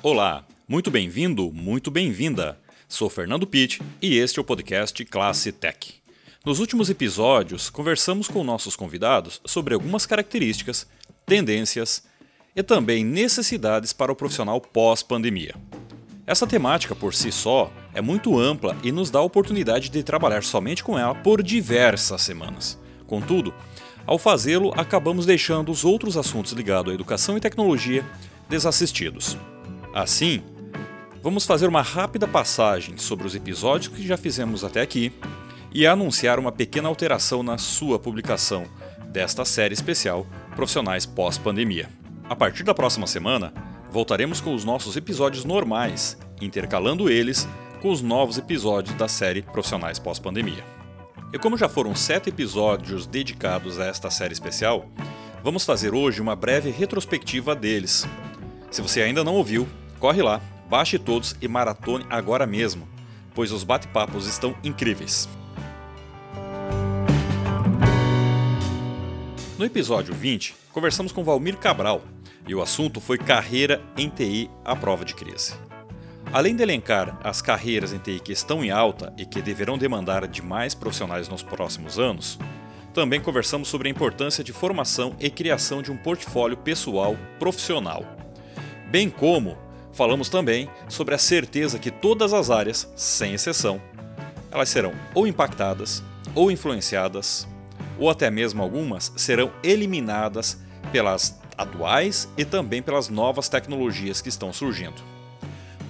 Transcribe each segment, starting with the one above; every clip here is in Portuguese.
Olá, muito bem-vindo, muito bem-vinda. Sou Fernando Pitt e este é o podcast Classe Tech. Nos últimos episódios, conversamos com nossos convidados sobre algumas características, tendências e também necessidades para o profissional pós-pandemia. Essa temática por si só é muito ampla e nos dá a oportunidade de trabalhar somente com ela por diversas semanas. Contudo, ao fazê-lo, acabamos deixando os outros assuntos ligados à educação e tecnologia desassistidos. Assim, vamos fazer uma rápida passagem sobre os episódios que já fizemos até aqui e anunciar uma pequena alteração na sua publicação desta série especial Profissionais pós-pandemia. A partir da próxima semana, voltaremos com os nossos episódios normais, intercalando eles com os novos episódios da série Profissionais pós-pandemia. E como já foram sete episódios dedicados a esta série especial, vamos fazer hoje uma breve retrospectiva deles. Se você ainda não ouviu, corre lá, baixe todos e maratone agora mesmo, pois os bate-papos estão incríveis. No episódio 20, conversamos com Valmir Cabral e o assunto foi carreira em TI à prova de crise. Além de elencar as carreiras em TI que estão em alta e que deverão demandar de mais profissionais nos próximos anos, também conversamos sobre a importância de formação e criação de um portfólio pessoal profissional. Bem como falamos também sobre a certeza que todas as áreas, sem exceção, elas serão ou impactadas, ou influenciadas, ou até mesmo algumas serão eliminadas pelas atuais e também pelas novas tecnologias que estão surgindo.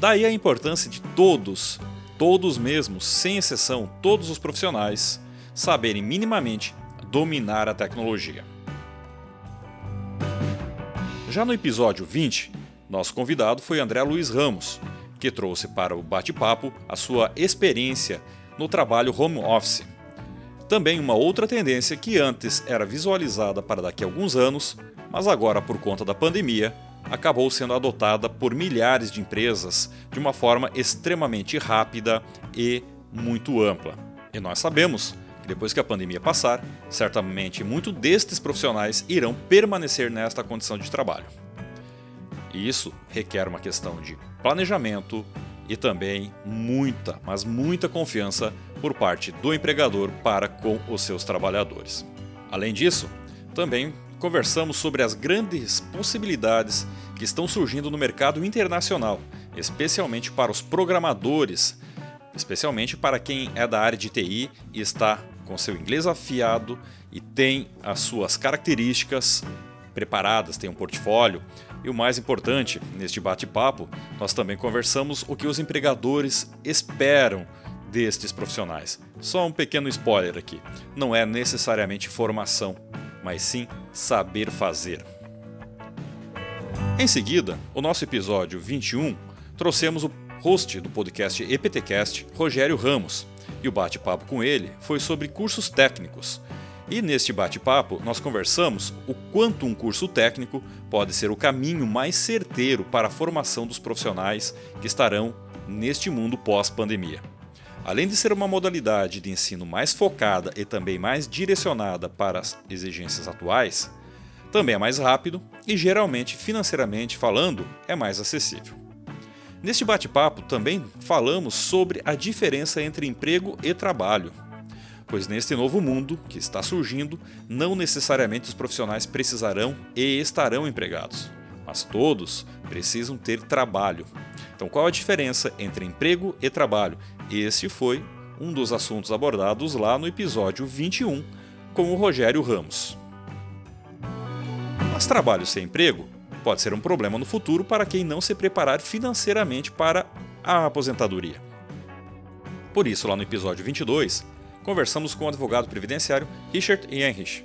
Daí a importância de todos, todos mesmos, sem exceção, todos os profissionais, saberem minimamente dominar a tecnologia. Já no episódio 20, nosso convidado foi André Luiz Ramos, que trouxe para o bate-papo a sua experiência no trabalho home office. Também uma outra tendência que antes era visualizada para daqui a alguns anos, mas agora, por conta da pandemia, acabou sendo adotada por milhares de empresas de uma forma extremamente rápida e muito ampla. E nós sabemos que depois que a pandemia passar, certamente muitos destes profissionais irão permanecer nesta condição de trabalho. E isso requer uma questão de planejamento e também muita, mas muita confiança por parte do empregador para com os seus trabalhadores. Além disso, também conversamos sobre as grandes possibilidades que estão surgindo no mercado internacional, especialmente para os programadores, especialmente para quem é da área de TI e está com seu inglês afiado e tem as suas características preparadas, tem um portfólio. E o mais importante, neste bate-papo, nós também conversamos o que os empregadores esperam destes profissionais. Só um pequeno spoiler aqui: não é necessariamente formação, mas sim saber fazer. Em seguida, o nosso episódio 21, trouxemos o host do podcast EPTcast, Rogério Ramos, e o bate-papo com ele foi sobre cursos técnicos. E neste bate-papo, nós conversamos o quanto um curso técnico pode ser o caminho mais certeiro para a formação dos profissionais que estarão neste mundo pós-pandemia. Além de ser uma modalidade de ensino mais focada e também mais direcionada para as exigências atuais, também é mais rápido e geralmente, financeiramente falando, é mais acessível. Neste bate-papo também falamos sobre a diferença entre emprego e trabalho, pois neste novo mundo que está surgindo, não necessariamente os profissionais precisarão e estarão empregados, mas todos precisam ter trabalho. Então, qual a diferença entre emprego e trabalho este foi um dos assuntos abordados lá no episódio 21 com o Rogério Ramos. Mas trabalho sem emprego pode ser um problema no futuro para quem não se preparar financeiramente para a aposentadoria. Por isso, lá no episódio 22, conversamos com o advogado previdenciário Richard Heinrich,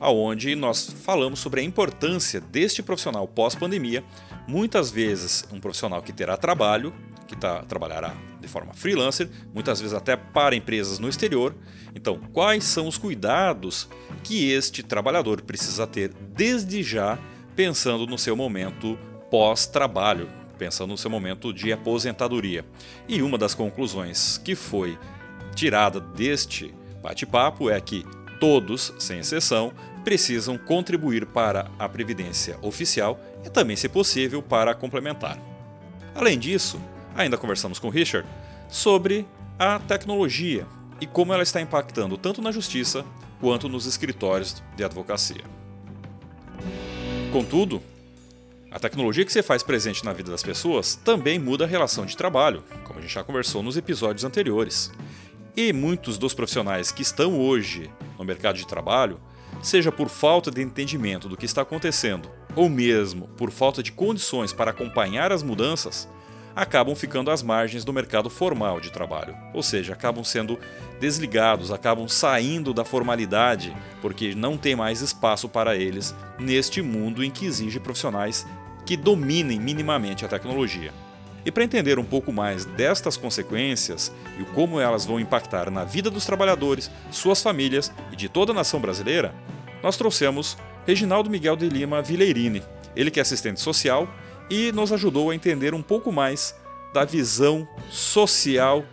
aonde nós falamos sobre a importância deste profissional pós-pandemia, muitas vezes um profissional que terá trabalho, que tá, trabalhará de forma freelancer, muitas vezes até para empresas no exterior. Então, quais são os cuidados que este trabalhador precisa ter desde já, pensando no seu momento pós-trabalho, pensando no seu momento de aposentadoria? E uma das conclusões que foi tirada deste bate-papo é que todos, sem exceção, precisam contribuir para a previdência oficial e também, se possível, para a complementar. Além disso, ainda conversamos com Richard sobre a tecnologia e como ela está impactando tanto na justiça quanto nos escritórios de advocacia. Contudo, a tecnologia que você faz presente na vida das pessoas também muda a relação de trabalho, como a gente já conversou nos episódios anteriores. E muitos dos profissionais que estão hoje no mercado de trabalho, seja por falta de entendimento do que está acontecendo, ou mesmo por falta de condições para acompanhar as mudanças, acabam ficando às margens do mercado formal de trabalho, ou seja, acabam sendo desligados, acabam saindo da formalidade, porque não tem mais espaço para eles neste mundo em que exige profissionais que dominem minimamente a tecnologia. E para entender um pouco mais destas consequências e como elas vão impactar na vida dos trabalhadores, suas famílias e de toda a nação brasileira, nós trouxemos Reginaldo Miguel de Lima Vileirini, ele que é assistente social e nos ajudou a entender um pouco mais da visão social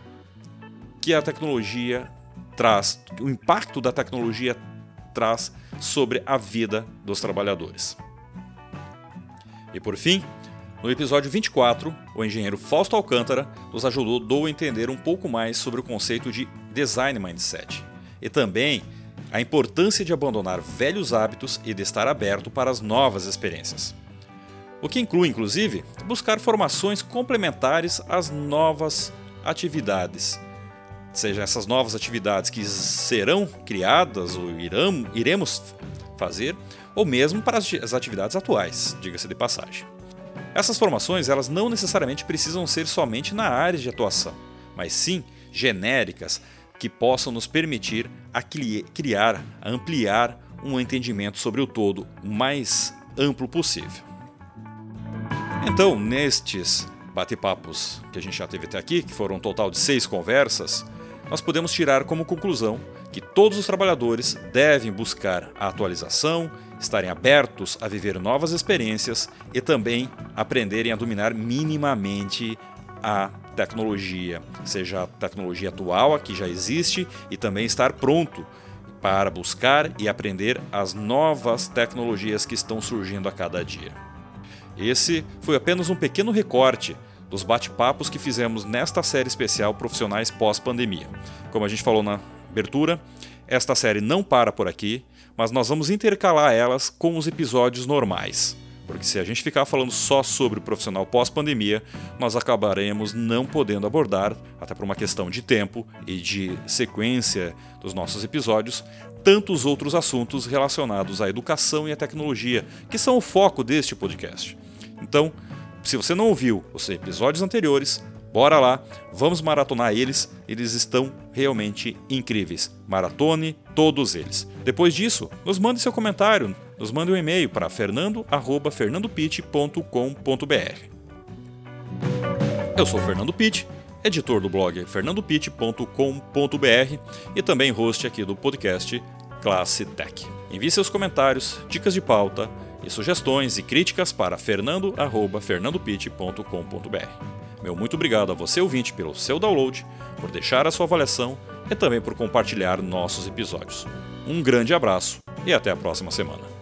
que a tecnologia traz, o impacto da tecnologia traz sobre a vida dos trabalhadores. E por fim, no episódio 24, o engenheiro Fausto Alcântara nos ajudou a entender um pouco mais sobre o conceito de design mindset e também a importância de abandonar velhos hábitos e de estar aberto para as novas experiências o que inclui, inclusive, buscar formações complementares às novas atividades. Seja essas novas atividades que serão criadas ou irão, iremos fazer, ou mesmo para as atividades atuais, diga-se de passagem. Essas formações elas não necessariamente precisam ser somente na área de atuação, mas sim genéricas que possam nos permitir a criar, a ampliar um entendimento sobre o todo o mais amplo possível. Então, nestes bate-papos que a gente já teve até aqui, que foram um total de seis conversas, nós podemos tirar como conclusão que todos os trabalhadores devem buscar a atualização, estarem abertos a viver novas experiências e também aprenderem a dominar minimamente a tecnologia, seja a tecnologia atual, a que já existe, e também estar pronto para buscar e aprender as novas tecnologias que estão surgindo a cada dia. Esse foi apenas um pequeno recorte dos bate-papos que fizemos nesta série especial Profissionais pós-pandemia. Como a gente falou na abertura, esta série não para por aqui, mas nós vamos intercalar elas com os episódios normais. Porque se a gente ficar falando só sobre o profissional pós-pandemia, nós acabaremos não podendo abordar, até por uma questão de tempo e de sequência dos nossos episódios, tantos outros assuntos relacionados à educação e à tecnologia, que são o foco deste podcast. Então, se você não ouviu os episódios anteriores, bora lá, vamos maratonar eles, eles estão realmente incríveis. Maratone todos eles. Depois disso, nos mande seu comentário, nos mande um e-mail para fernando@fernandopit.com.br. Eu sou Fernando Pitt, editor do blog fernandopit.com.br e também host aqui do podcast Classe Tech. Envie seus comentários, dicas de pauta, e sugestões e críticas para fernando@fernandopit.com.br. Meu muito obrigado a você ouvinte pelo seu download, por deixar a sua avaliação e também por compartilhar nossos episódios. Um grande abraço e até a próxima semana.